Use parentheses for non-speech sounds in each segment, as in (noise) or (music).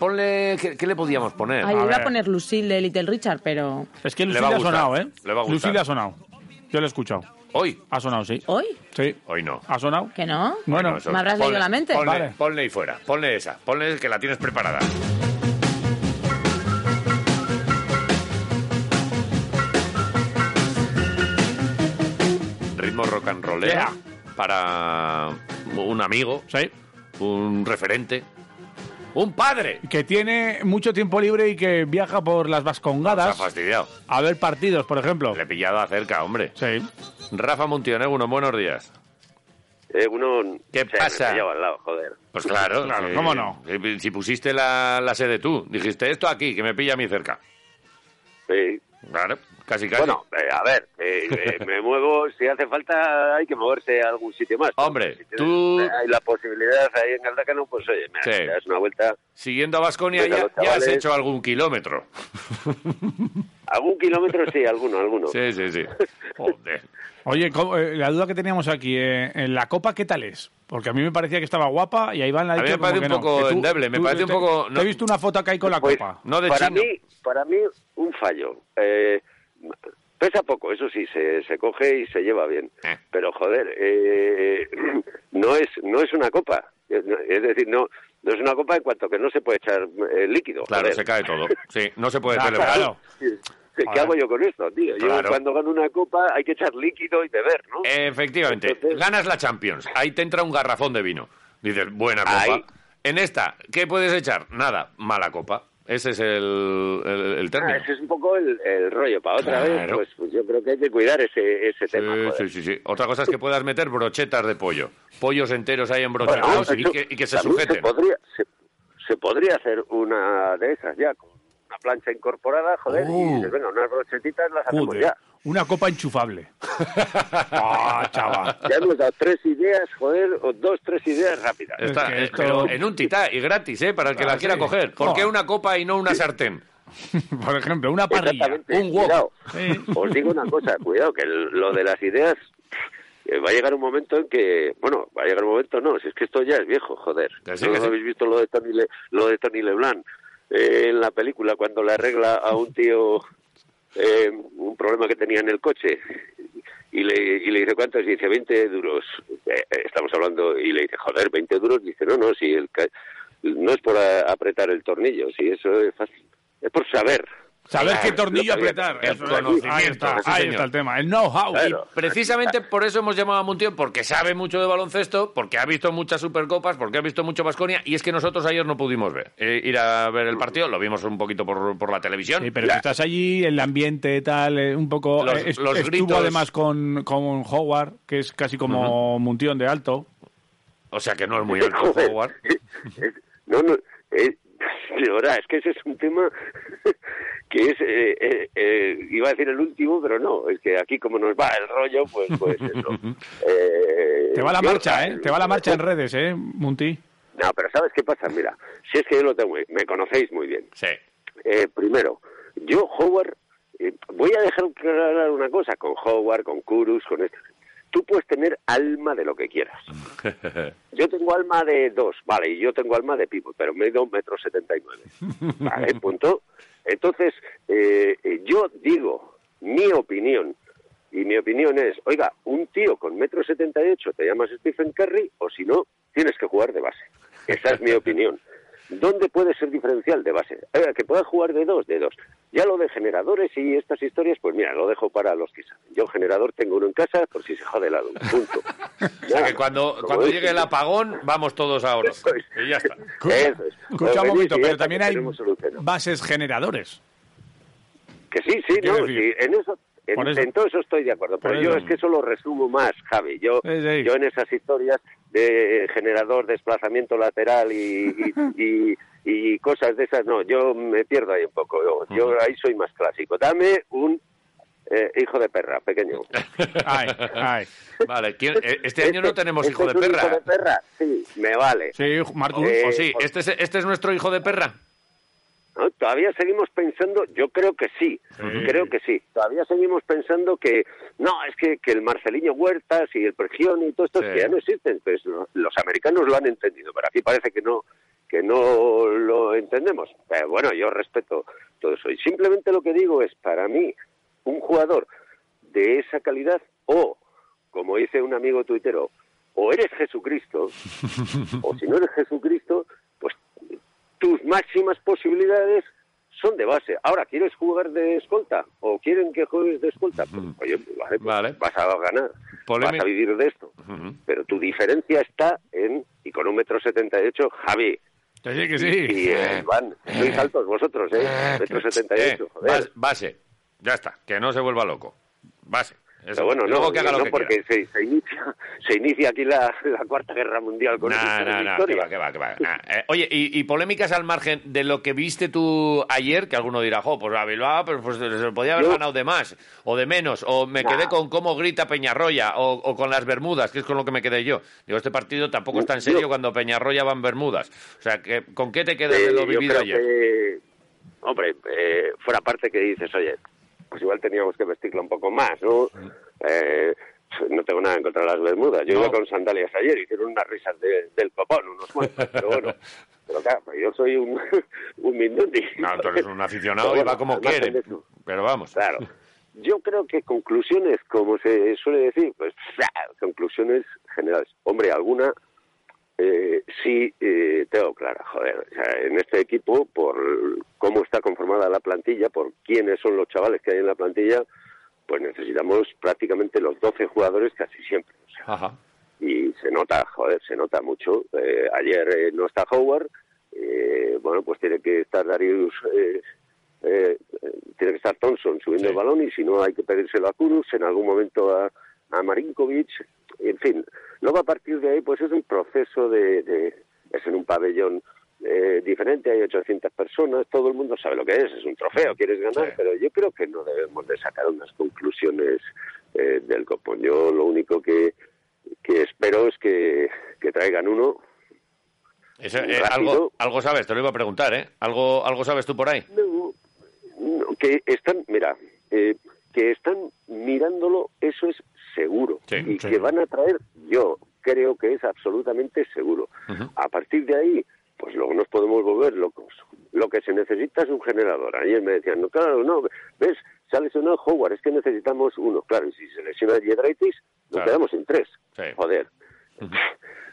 ponle... ¿Qué, qué le podíamos poner? Ay, A iba a ver. poner Lucille de Little Richard, pero... Es que Le Lucille va a ha gustar, sonado, ¿eh? le va a gustar. Lucille ha sonado. Yo lo he escuchado. Hoy. Ha sonado, sí. ¿Hoy? Sí. Hoy no. ¿Ha sonado? ¿Que no? Bueno, Eso, ¿Me habrás leído la mente? Ponle, Vale. ponle ahí fuera. Ponle esa. Ponle que la tienes preparada. Ritmo rock and rollero Yeah. para un amigo, sí. un referente, un padre. Que tiene mucho tiempo libre y que viaja por las Vascongadas fastidiado. a ver partidos, por ejemplo. Le he pillado acerca, hombre. Sí. Rafa Montione, uno, buenos días. Eh, uno ¿Qué se pasa? Me al lado, joder. Pues claro, (laughs) ¿cómo no? Si, si pusiste la, la sede tú, dijiste esto aquí, que me pilla a mí cerca. Sí. Claro, casi casi. Bueno, eh, a ver, eh, eh, me muevo, si hace falta hay que moverse a algún sitio más. Hombre, Si tienes- tú- Hay la posibilidad ahí en Galdacano, pues oye, me Sí. das una vuelta. Siguiendo a Vasconia ya, ya has hecho algún kilómetro. Algún kilómetro sí, alguno, alguno. Sí, sí, sí. Joder. Oye, ¿cómo- eh, la duda que teníamos aquí, eh, en la copa, ¿qué tal es? Porque a mí me parecía que estaba guapa y ahí van la A mí dicho me parece un que no. poco Que endeble, me parece un poco- Te no- he visto una foto acá ahí con la Pues, copa. No de para chino. mí, para mí, un fallo. Eh, pesa poco, eso sí, se, se coge y se lleva bien. Eh. Pero joder, eh, no es no es una copa. Es decir, no no es una copa en cuanto que no se puede echar eh, líquido. Claro, joder. se cae todo. Sí, no se puede (laughs) Claro, celebrar. claro. ¿Qué hago yo con esto, tío? Yo cuando gano una copa hay que echar líquido y beber, ¿no? Efectivamente, Entonces- ganas la Champions. Ahí te entra un garrafón de vino. Dices, buena copa. Ahí. En esta, ¿qué puedes echar? Nada, mala copa. Ese es el, el, el Ah, término. ese es un poco el, el rollo. Para otra vez, pues, pues yo creo que hay que cuidar ese, ese tema. Sí, joder. sí, sí, sí. Otra cosa es que puedas meter brochetas de pollo. Pollos enteros ahí embrochados Bueno, y, que, y que se sujeten. Se podría, se, se podría hacer una de esas ya, con plancha incorporada, joder, Uh. y dices, venga, unas brochetitas las hacemos Joder, ya. una copa enchufable. (laughs) ah, chaval. Ya hemos dado tres ideas, joder, o dos, tres ideas rápidas. Está, Es que esto- pero en un titá y gratis, ¿eh? Para el que Ah, la quiera sí. coger. ¿Por qué Oh. una copa y no una sartén? (laughs) Por ejemplo, una parrilla. Un wok. cuidado. Os digo una cosa, cuidado, que lo de las ideas eh, va a llegar un momento en que, bueno, va a llegar un momento, no, si es que esto ya es viejo, joder. Que sí, ¿No que sí. habéis visto lo de Tony, Le- lo de Tony Leblanc eh, en la película cuando le arregla a un tío eh, un problema que tenía en el coche? Y le, y le dice, ¿cuántos? Y dice, 20 duros. Eh, eh, estamos hablando, y le dice, joder, 20 duros. Dice, no, no, si el, no es por a- apretar el tornillo, si eso es fácil. Es por saber. Saber Claro, qué tornillo apretar. el Eso conocimiento, ahí está, sí, ahí señor. está el tema. El know-how. Claro. Precisamente (laughs) por eso hemos llamado a Montiel, porque sabe mucho de baloncesto, porque ha visto muchas Supercopas, porque ha visto mucho Vasconia, y es que nosotros ayer no pudimos ver. eh, ir a ver el partido, lo vimos un poquito por, por la televisión. Sí, pero si estás allí, el ambiente tal, eh, un poco... Los- eh, los estuvo gritos. además con, con Howard, que es casi como Muntión de alto. O sea que no es muy (laughs) alto. Howard. (laughs) No, no, eh, de verdad, es que ese es un tema que es, eh, eh, eh, iba a decir el último, pero no, es que aquí como nos va el rollo, pues, pues eso. (laughs) Eh, Te va la marcha, ¿eh? Te va la marcha en redes, ¿eh, Munti? No, pero ¿sabes qué pasa? Mira, si es que yo lo tengo, me conocéis muy bien. Sí. Eh, primero, yo, Howard, voy a dejar clarar una cosa con Howard, con Kurus, con esto. Tú puedes tener alma de lo que quieras. (laughs) Yo tengo alma de dos, vale, y yo tengo alma de pívot, pero mido un metro setenta y nueve. Vale, (laughs) punto. Entonces, eh, yo digo mi opinión, y mi opinión es, oiga, un tío con metro setenta y ocho te llamas Stephen Curry, o si no, tienes que jugar de base. Esa es mi (laughs) opinión. ¿Dónde puede ser diferencial de base? Oiga, que pueda jugar de dos, de dos. Ya lo de generadores y estas historias, pues mira, lo dejo para los que saben. Yo generador tengo uno en casa por si se jode la luz. Punto. (laughs) O sea que cuando, cuando llegue el apagón, vamos todos a oro. Y ya está. Eso es. Escucha un momento, pero también hay bases generadores. Que sí, sí, no, sí, en eso, en, Por eso- en todo eso estoy de acuerdo, pero yo es que eso lo resumo más, Javi. Yo, Sí, sí. yo en esas historias de generador, desplazamiento lateral y, y, y- y cosas de esas, no, yo me pierdo ahí un poco. Yo, yo ahí soy más clásico. Dame un eh, hijo de perra, pequeño. Ay, ay. Vale, ¿quién- eh, este año no tenemos este hijo de perra. Hijo de perra, sí, me vale. Sí, Marcus. Eh, ¿O sí? ¿Este es, ¿Este es nuestro hijo de perra? ¿No? Todavía seguimos pensando, yo creo que sí, creo que sí. Todavía seguimos pensando que, no, es que, que el Marceliño Huertas y el Pregión y todo esto Sí. que ya no existen, pues lo- los americanos lo han entendido, pero aquí parece que no que no lo entendemos. Pero bueno, yo respeto todo eso. Y simplemente lo que digo es, para mí, un jugador de esa calidad o, como dice un amigo tuitero, o eres Jesucristo, (laughs) o si no eres Jesucristo, tus máximas posibilidades son de base. Ahora, ¿quieres jugar de escolta? ¿O quieren que juegues de escolta? Pues, oye, pues vale, pues Vale. vas a ganar, Polémica. vas a vivir de esto. Pero tu diferencia está en, y con un metro setenta y ocho, Javi, Que sí, que y sí. eh, Iván, sois altos vosotros, ¿eh? Metro setenta y Eh, ocho, joder. bas- base. Ya está. Que no se vuelva loco. Base. Eso. Pero bueno, no, que haga no lo que porque se, se inicia, (laughs) se inicia aquí la, la Cuarta Guerra Mundial con tres no, no, que va, que va, que va. Nah. (laughs) Eh, oye, y, y polémicas al margen de lo que viste tú ayer, que alguno dirá, jo, pues a Bilbao pero pues, se podía haber Yo- ganado de más, o de menos, o me Nah. quedé con cómo grita Peñarroya, o, o con las Bermudas, que es con lo que me quedé yo. Digo, este partido tampoco está en serio Yo- cuando Peñarroya va en Bermudas. O sea, que, ¿con qué te quedas de Eh, lo yo vivido ayer? que, hombre, eh, fuera parte que dices, oye, pues igual teníamos que vestirla un poco más, ¿no? Eh, no tengo nada en contra de las Bermudas. Yo No. iba con sandalias ayer, hicieron unas risas de- del copón, unos cuantos, pero bueno. (laughs) Pero claro, pues yo soy un, (laughs) un mindundi. No, tú eres un aficionado y va como quiere. Pero vamos. Claro. Yo creo que conclusiones, como se suele decir, pues conclusiones generales. Hombre, alguna eh, sí eh, tengo clara, joder. O sea, en este equipo, por cómo está conformada la plantilla, por quiénes son los chavales que hay en la plantilla, pues necesitamos prácticamente los 12 jugadores casi siempre. O sea, Ajá. y se nota, joder, se nota mucho. Eh, ayer eh, no está Howard, eh, bueno, pues tiene que estar Darius, eh, tiene que estar Thompson subiendo Sí. el balón y si no hay que pedírselo a Kurus, en algún momento a, a Marinkovic, en fin. Luego a partir de ahí, pues es un proceso de, de es en un pabellón eh, diferente, hay 800 personas, todo el mundo sabe lo que es, es un trofeo, quieres ganar, Sí. pero yo creo que no debemos de sacar unas conclusiones eh, del copón. Yo lo único que, que espero es que, que traigan uno. Eso, eh, algo, algo sabes, te lo iba a preguntar, ¿eh? ¿Algo, algo sabes tú por ahí? No, no, que están, mira, eh, que están mirándolo, eso es. Sí, y sí. que van a traer, yo creo que es absolutamente seguro. A partir de ahí, pues luego nos podemos volver locos. Lo que se necesita es un generador. Ayer me decían, no, claro, no, ves, ha lesionado Howard, es que necesitamos uno. Claro, y si se lesiona Yedraitis, nos Claro. quedamos en tres. Sí. Joder.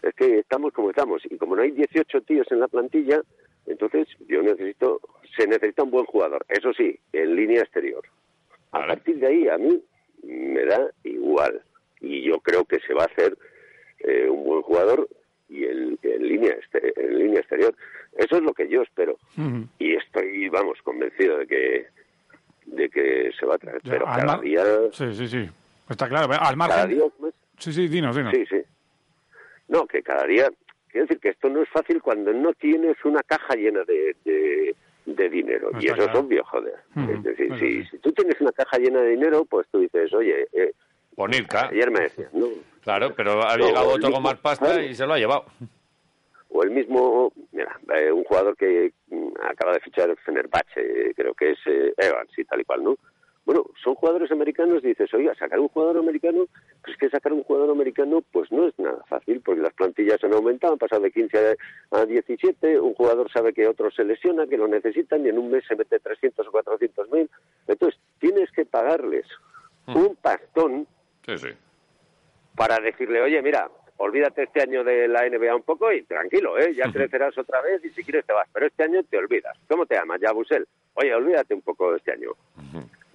Es que estamos como estamos. Y como no hay 18 tíos en la plantilla, entonces yo necesito, se necesita un buen jugador. Eso sí, en línea exterior. A Vale. partir de ahí, a mí me da igual. Y yo creo que se va a hacer eh, un buen jugador y en, en línea este- en línea exterior. Eso es lo que yo espero. Y estoy, vamos, convencido de que de que se va a traer. Ya, Pero al cada mar- día, Sí, sí, sí. Está claro. Al cada margen. día Sí, sí, dinos, dinos. Sí, sí. No, que cada día... Quiero decir que esto no es fácil cuando no tienes una caja llena de, de, de dinero. Está y eso claro. es obvio, joder. Es decir, si, si tú tienes una caja llena de dinero, pues tú dices, oye, eh, Bonirka. ayer me decías, ¿no? Claro, pero ha No, llegado otro con más pasta y se lo ha llevado. O el mismo, mira, eh, un jugador que mm, acaba de fichar el Fenerbahce, creo que es eh, Evans y tal y cual, ¿no? Bueno, son jugadores americanos, dices, oiga, sacar un jugador americano, pues es que sacar un jugador americano pues no es nada fácil, porque las plantillas han aumentado, han pasado de 15 a, a 17, un jugador sabe que otro se lesiona, que lo necesitan, y en un mes se mete 300 o 400 mil, entonces tienes que pagarles un pastón Sí, sí. para decirle, oye, mira, olvídate este año de la NBA un poco y tranquilo, ¿eh? ya crecerás otra vez y si quieres te vas, pero este año te olvidas. ¿Cómo te llamas? Ya, Busel. Oye, olvídate un poco este año.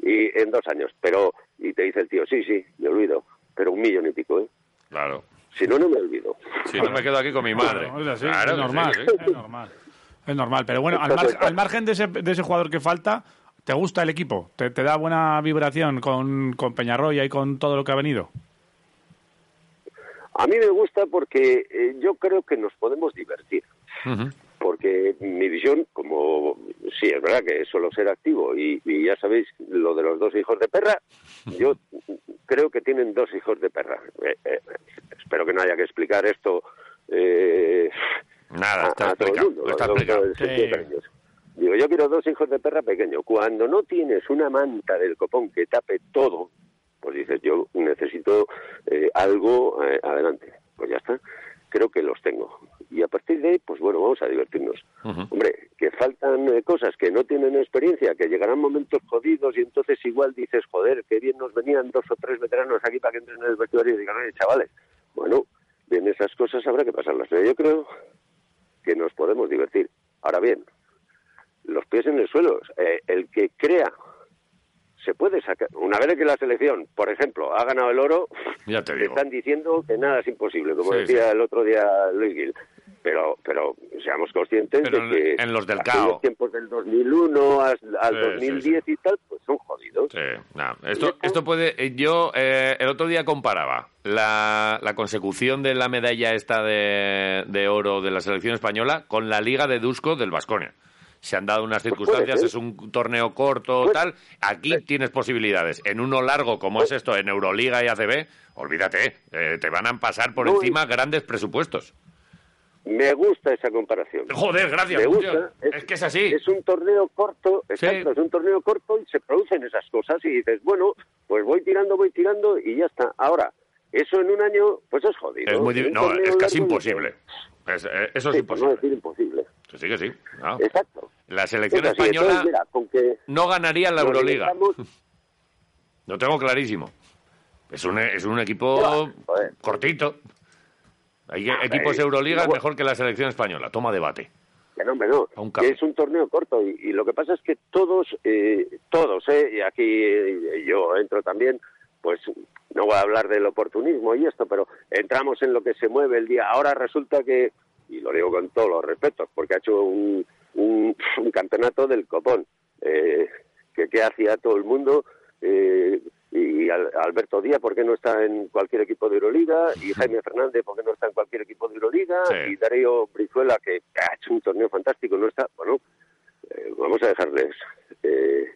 Y en dos años, pero, y te dice el tío, sí, sí, me olvido, pero un millón y pico, ¿eh? Claro. Si no, no me olvido. Si no me quedo aquí con mi madre. Claro, es así, Claro, es sí, normal, sí, sí. es normal. Es normal, pero bueno, al, mar- al margen de ese, de ese jugador que falta, ¿te gusta el equipo? ¿Te, te da buena vibración con, con Peñarroya y con todo lo que ha venido? A mí me gusta porque eh, yo creo que nos podemos divertir. Porque mi visión, como sí, es verdad que suelo ser activo y, y ya sabéis lo de los dos hijos de perra, yo creo que tienen dos hijos de perra. Eh, eh, espero que no haya que explicar esto eh, Nada, a, está a todo el mundo. Está Sí. Digo, yo quiero dos hijos de perra pequeños. Cuando no tienes una manta del copón que tape todo, pues dices, yo necesito eh, algo eh, adelante. Pues ya está. Creo que los tengo. y a partir de ahí, pues bueno, vamos a divertirnos. Hombre, que faltan eh, cosas que no tienen experiencia, que llegarán momentos jodidos y entonces igual dices, joder, qué bien nos venían dos o tres veteranos aquí para que entren en el vestuario y digan, oye, chavales, bueno, bien esas cosas habrá que pasarlas. Pero yo creo que nos podemos divertir. Ahora bien, los pies en el suelo. Eh, el que crea se puede sacar. Una vez que la selección, por ejemplo, ha ganado el oro, Ya te están diciendo que nada es imposible, como Sí, decía sí. el otro día Luis Gil. Pero, pero seamos conscientes Pero de que en los del cao. tiempos del 2001 al, al Sí, 2010 y tal, pues son jodidos. No, Esto, esto puede. eh, Yo eh, el otro día comparaba la, la consecución de la medalla esta de, de oro de la selección española con la Liga de Dusko del Vasconia. Se han dado unas Pues circunstancias, es un torneo corto, Puede- tal. Aquí tienes posibilidades. En uno largo como es esto, en Euroliga y ACB, olvídate, eh, te van a pasar por encima grandes presupuestos. Me gusta esa comparación. Joder, gracias, Me gusta. Es, que es así. Es un torneo corto, Sí. exacto, es un torneo corto y se producen esas cosas y dices, bueno, pues voy tirando, voy tirando y ya está. Ahora, eso en un año, pues es jodido. Es muy no, es casi imposible. Es- eh, eso es por no imposible. decir imposible. Sí, que sí. no. Exacto. La selección Es así, española entonces, mira, con que no ganaría la Euroliga. (laughs) Lo tengo clarísimo. Es un, es un equipo Ya, cortito. Hay Ah, equipos eh, Euroliga mejor que la selección española. Toma debate. Que no, hombre, no. A un Que café. es un torneo corto y, y lo que pasa es que todos, eh, todos, eh, y aquí eh, yo entro también, pues no voy a hablar del oportunismo y esto, pero entramos en lo que se mueve el día. Ahora resulta que, y lo digo con todos los respetos, porque ha hecho un, un, un campeonato del copón, eh, que, que hacía todo el mundo. Eh, y Al- Alberto Díaz, ¿por qué no está en cualquier equipo de Euroliga? Y Jaime Fernández, ¿por qué no está en cualquier equipo de Euroliga? Sí. Y Darío Brizuela, que ha hecho un torneo fantástico, no está. Bueno, eh, vamos a dejarles eh,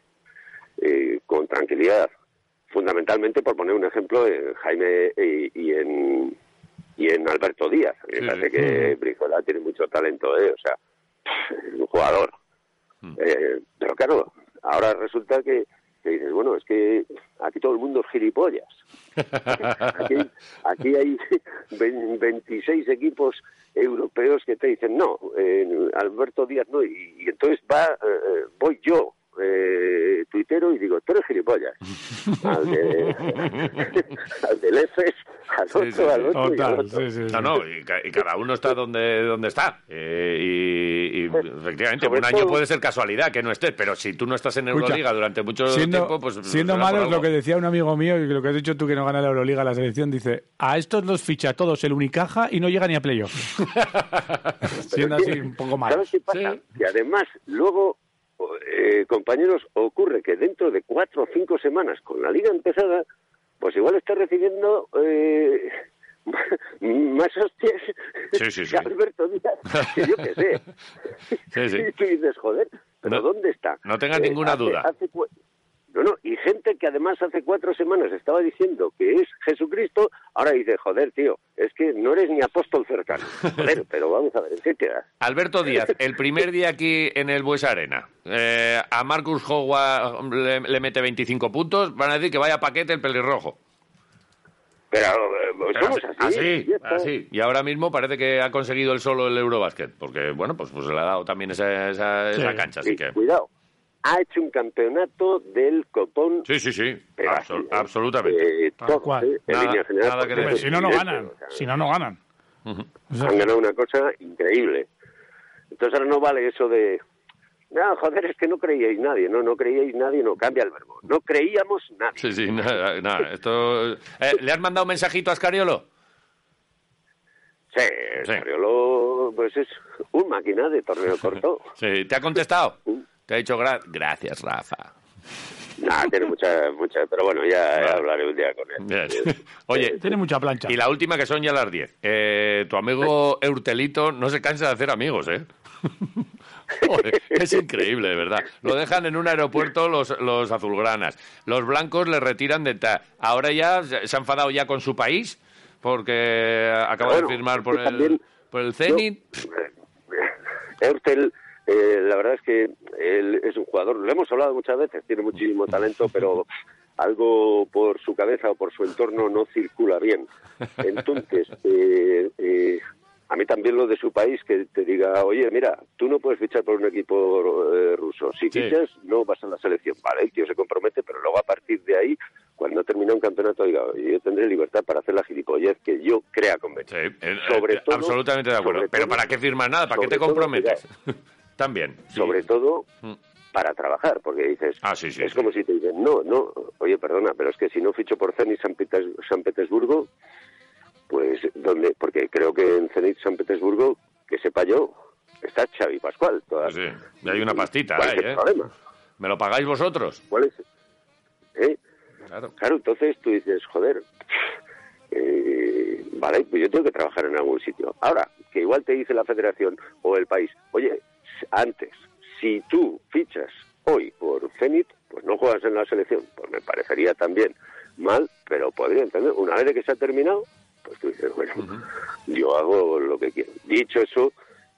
eh, con tranquilidad. Fundamentalmente, por poner un ejemplo, en Jaime y, y en, y en Alberto Díaz. Me Sí, parece sí. que Brizuela tiene mucho talento, ¿eh? O sea, un jugador. Eh, pero claro, ahora resulta que, que dices, bueno, es que aquí todo el mundo es gilipollas. Aquí, aquí hay ve- 26 equipos europeos que te dicen, no, eh, Alberto Díaz no, y, y entonces va, eh, voy yo, eh, tuitero, y digo, tú eres gilipollas. (laughs) Al, de, (laughs) al del EFES, al Sí, otro, sí, al sí. otro y al Total, otro. sí, sí, sí. No, no, y, ca- y cada uno está donde, donde está. Eh, y, y, efectivamente, Sobre un año todo- puede ser casualidad que no estés, pero si tú no estás en Escucha, Euroliga durante mucho siendo, tiempo, pues. siendo por malo es lo que decía un amigo mío, y lo que has dicho tú que no gana la Euroliga la selección, dice, a estos los ficha todos el Unicaja y no llega ni a playoff. (laughs) siendo así un poco malo. ¿Sabes qué pasa? Sí. Que además, luego, eh, compañeros, ocurre que dentro de cuatro o cinco semanas, con la liga empezada, pues igual está recibiendo eh, (laughs) más hostias Sí, sí, sí. que Alberto Díaz, que yo qué sé. (laughs) Sí, sí. (laughs) Y tú dices, joder, ¿pero No- dónde está? Eh, no tengas ninguna hace- duda. hace no, no, y gente que además hace cuatro semanas estaba diciendo que es Jesucristo, ahora dice, joder, tío, es que no eres ni apóstol cercano. (laughs) Joder, pero vamos a ver, ¿en qué quedas? Alberto Díaz, el primer día aquí en el Bues Arena, eh, a Marcus Howard le, le mete 25 puntos, van a decir que vaya paquete el pelirrojo. Pero, eh, Pero somos así. así, está. así. Y ahora mismo parece que ha conseguido el solo el Eurobasket, porque, bueno, pues, pues le ha dado también esa, esa, esa cancha, así Sí, que... Cuidado, ha hecho un campeonato del copón. Sí, sí, sí, pero absol- así, ¿eh? absolutamente. Eh, todo, cual. eh, en Nada- línea general, nada que. Pues si no, no ganan. o sea, Si no, no ganan. O sea, Han ganado una cosa increíble. Entonces ahora no vale eso de... No, joder, es que no creíais nadie. No, no creíais nadie, no cambia el verbo. No creíamos nadie. Sí, sí, (laughs) nada, nada, esto... Eh, ¿Le has mandado un mensajito a Escariolo? Sí, Sí. Scariolo, pues es un máquina de torneo (laughs) corto. Sí, ¿te ha contestado? Te ha dicho gra- gracias, Rafa. Nah, tiene mucha, mucha... Pero bueno, ya Vale. hablaré un día con él. Oye, tiene mucha plancha. y la última que son ya las 10. Eh, tu amigo Eurtelito no se cansa de hacer amigos, ¿eh? (laughs) Joder, es increíble, de verdad. Lo dejan en un aeropuerto los, los azulgranas. Los blancos le retiran de ta. Ahora ya se ha enfadado ya con su país porque acaba Bueno, de firmar por el, también- por el Zenit. Eurtel, eh, la verdad es que él es un jugador, lo hemos hablado muchas veces, tiene muchísimo talento, (laughs) pero algo por su cabeza o por su entorno no circula bien. Entonces, (laughs) eh, eh, a mí también lo de su país que te diga, oye, mira, tú no puedes fichar por un equipo eh, ruso. Si Sí. fichas, no vas a la selección. Vale, el tío se compromete, pero luego a partir de ahí, cuando termine un campeonato, diga, oye, yo tendré libertad para hacer la gilipollez que yo crea Sí, conveniente. eh, Sobre eh, todo- absolutamente de acuerdo. Pero ¿para qué firmas nada? ¿Para qué te todo, comprometes? (laughs) También. sí. Sobre todo Mm. para trabajar, porque dices, Ah, sí, sí, es como si te dicen, no, no, oye, perdona, pero es que si no ficho por Zenit San, Petes- San Petersburgo, pues, ¿dónde? Porque creo que en Zenit San Petersburgo, que sepa yo, está Xavi Pascual. Todas. Sí, y hay una pastita ¿Cuál ahí, ¿eh? problema? ¿Me lo pagáis vosotros? ¿Cuál es? ¿Eh? Claro. Claro, entonces tú dices, joder, eh, vale, pues yo tengo que trabajar en algún sitio. Ahora, que igual te dice la federación o el país, oye, antes, si tú fichas hoy por Zenit, pues no juegas en la selección. Pues me parecería también mal, pero podría entender. Una vez que se ha terminado, pues tú dices, bueno, yo hago lo que quiero. Dicho eso,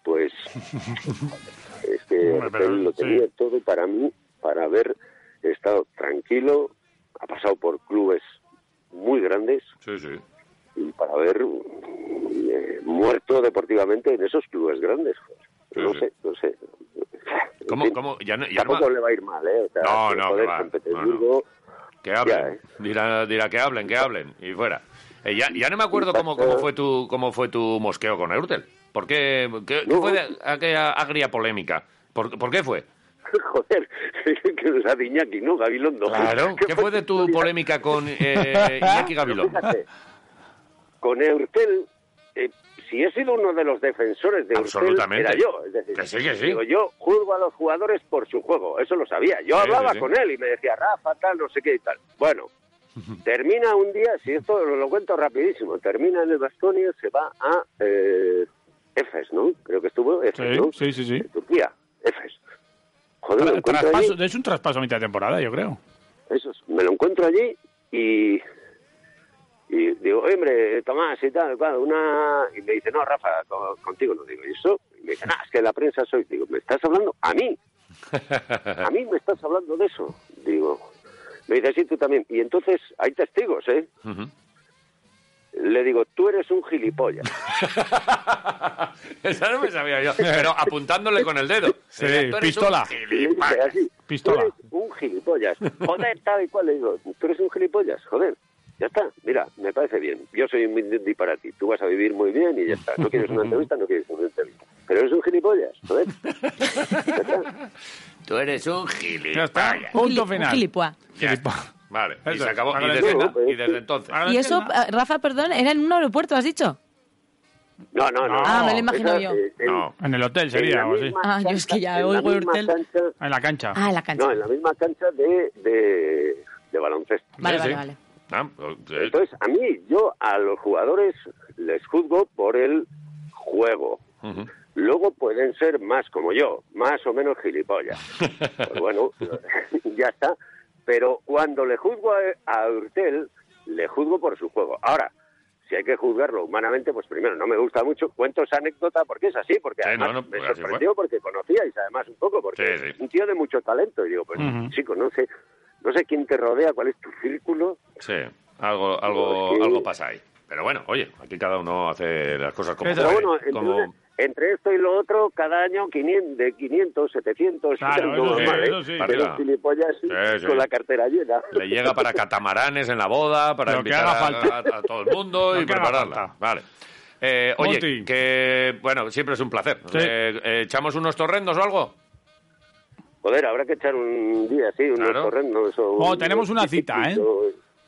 pues (laughs) es que pero, él lo sí. tenía todo para mí, para haber estado tranquilo, ha pasado por clubes muy grandes Sí, sí. y para haber eh, muerto deportivamente en esos clubes grandes. joder. Sí, no sí. sé, no sé. ¿Cómo- En fin, cómo? Ya no- ya tampoco le va a ir mal, ¿eh? O sea, No, no, joder, que va. Que hablen. Ya, ¿eh? dirá, dirá que hablen, que hablen. Y fuera. Eh, ya, ya no me acuerdo cómo, cómo fue tu cómo fue tu mosqueo con Eurtel. ¿Por qué? ¿Qué, qué No. fue de aquella agria polémica? ¿Por, por qué fue? (laughs) joder, (laughs) que nos ha de Iñaki, ¿no? Gabilondo. Claro. (laughs) ¿Qué fue de tu polémica con eh, Iñaki Gavilón? Fíjate, con Eurtel, eh, si he sido uno de los defensores de Absolutamente. era yo. Es decir, Que sí, que sí. Digo, yo juzgo a los jugadores por su juego, eso lo sabía. Yo Sí, hablaba con él y me decía, Rafa, tal, no sé qué y tal. Bueno, termina un día, si esto lo, lo cuento rapidísimo, termina en el Bastonia, se va a eh, Efes, ¿no? Creo que estuvo Efes, Sí, ¿no? sí, sí, sí. En Turquía, Efes. Joder, me traspaso- es un traspaso a mitad de temporada, yo creo. eso es, me lo encuentro allí y y digo, "Oye, hombre, Tomás y tal, una... Y me dice, no, Rafa, co- contigo no digo ¿y eso. Y me dice, no, es que la prensa soy. Digo, ¿me estás hablando a mí? (laughs) ¿A mí me estás hablando de eso? Digo, me dice, sí, tú también. Y entonces hay testigos, ¿eh? Le digo, tú eres un gilipollas. (laughs) Esa no me sabía yo. Pero apuntándole con el dedo. Sí, Decía, "Tú eres pistola. un Y le dice gilipollas". así, Pistola. Tú eres un gilipollas. Joder, tal y cual. Le digo, tú eres un gilipollas, joder. Ya está, mira, me parece bien. Yo soy un Mindy para ti. Tú vas a vivir muy bien y ya está. No quieres una (laughs) entrevista, no quieres una entrevista. Pero eres un gilipollas. Ya está. Tú eres un Ya está. gilipollas. Punto Un final. gilipua. Ya está. Vale, y Eso se es. acabó. Y Agradecido. desde, y desde entonces. Y eso, eh, Rafa, perdón, era en un aeropuerto, ¿has dicho? No, no, no. Ah, me lo imagino Esa, yo. eh, en- No. En el hotel en sería, la o así. misma Ah, yo es que ya en la oigo misma Eurtel. cancha- En la cancha. Ah, en la cancha. No, en la misma cancha de, de, de baloncesto. Vale, Sí, vale, sí. vale. Ah, pues, eh, Entonces, a mí, yo a los jugadores les juzgo por el juego. Luego pueden ser más como yo, más o menos gilipollas. (laughs) Pues bueno, (laughs) ya está. Pero cuando le juzgo a, a Urtel, le juzgo por su juego. Ahora, si hay que juzgarlo humanamente, pues primero, no me gusta mucho. Cuento esa anécdota porque es así, porque Sí, además no, no, me pues sorprendió porque conocíais además un poco, porque Sí, es sí. un tío de mucho talento. Y digo, pues chico, no sé, no sé quién te rodea, cuál es tu círculo. Sí, algo, algo, Sí. algo pasa ahí. Pero bueno, oye, aquí cada uno hace las cosas como Pero bueno, entre, como... una- entre esto y lo otro, cada año 500, de 500, 700, Claro, es eso sí, normal, ¿eh? eso sí. Pero gilipollas Sí, sí. con la cartera llena. Le llega para catamaranes en la boda, para invitar a, falta. a- a todo el mundo Lo y prepararla. Vale. Eh, oye, Monty. que bueno, siempre es un placer. Sí. Eh, eh, ¿Echamos unos torrendos o algo? Joder, habrá que echar un día así, unos Claro. torrendos o... Oh, un- tenemos una cita, ¿eh?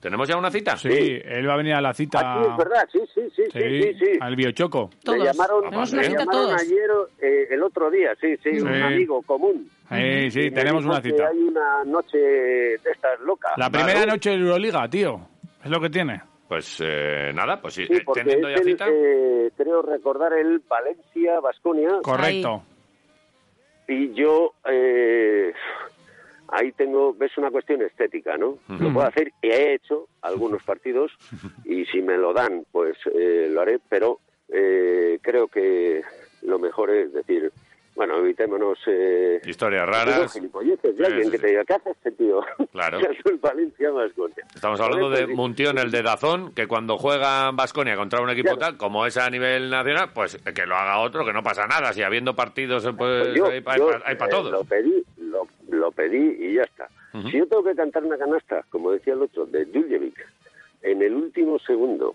¿Tenemos ya una cita? Sí, él va a venir a la cita. Ah, sí, es verdad, sí, sí, sí, sí, Sí, sí. sí. al biochoco. Todos. Me llamaron, Tenemos Ah, una me cita llamaron todos. ayer, eh, el otro día, sí, sí, un Sí. amigo común. Sí, sí, Y tenemos una cita. hay una noche de estas locas. La primera noche de Euroliga, tío. Es lo que tiene. Pues eh, nada, pues sí, Sí, teniendo ya el, cita. eh, creo recordar el Valencia-Basconia. Correcto. Y yo eh, ahí tengo, ves una cuestión estética, ¿no? Lo puedo hacer y he hecho algunos partidos y si me lo dan, pues eh, lo haré, pero eh, creo que lo mejor es decir, bueno, evitémonos... Eh, Historias raras. gilipolleces, Sí, alguien sí, que sí. te diga, ¿qué hace este tío? (laughs) Claro. Valencia Vasconia. Estamos hablando de Muntión, el de Dazón, que cuando juega Vasconia contra un equipo Claro. tal, como es a nivel nacional, pues que lo haga otro, que no pasa nada. Si habiendo partidos, eh, pues, Pues yo, hay para yo, hay pa eh, todos. Lo pedí, lo, lo pedí y ya está. Si yo tengo que cantar una canasta, como decía el otro, de Djurjevic, en el último segundo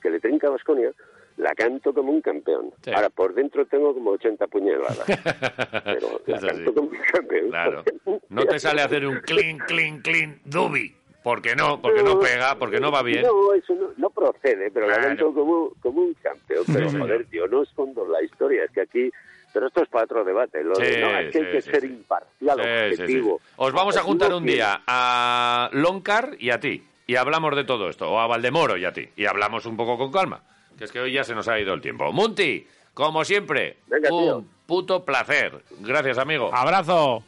que le trinca a Vasconia, la canto como un campeón. Sí. Ahora, por dentro tengo como 80 puñaladas. (laughs) Pero la canto como un campeón. Claro. (laughs) No te sale hacer un clean, clean, clean, dubi. Porque no, porque no pega, porque no va bien. No, eso no, no procede, pero Claro. la canto como, como un campeón. Pero, Sí, joder, tío, no escondo la historia. Es que aquí... Pero esto es para otro debate. Lo de, no, es que hay que ser imparcial, objetivo. Os vamos a juntar un día a Loncar y a ti. Y hablamos de todo esto. O a Valdemoro y a ti. Y hablamos un poco con calma. Que es que hoy ya se nos ha ido el tiempo. Munti, como siempre, Venga, un tío. puto placer. Gracias, amigo. ¡Abrazo!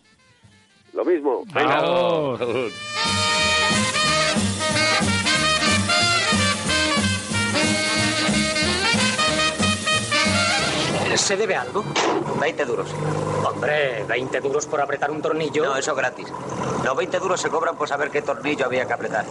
Lo mismo. Venga. ¿Se debe algo? 20 duros. Hombre, 20 duros por apretar un tornillo. No, eso gratis. Los 20 duros se cobran por saber qué tornillo había que apretar.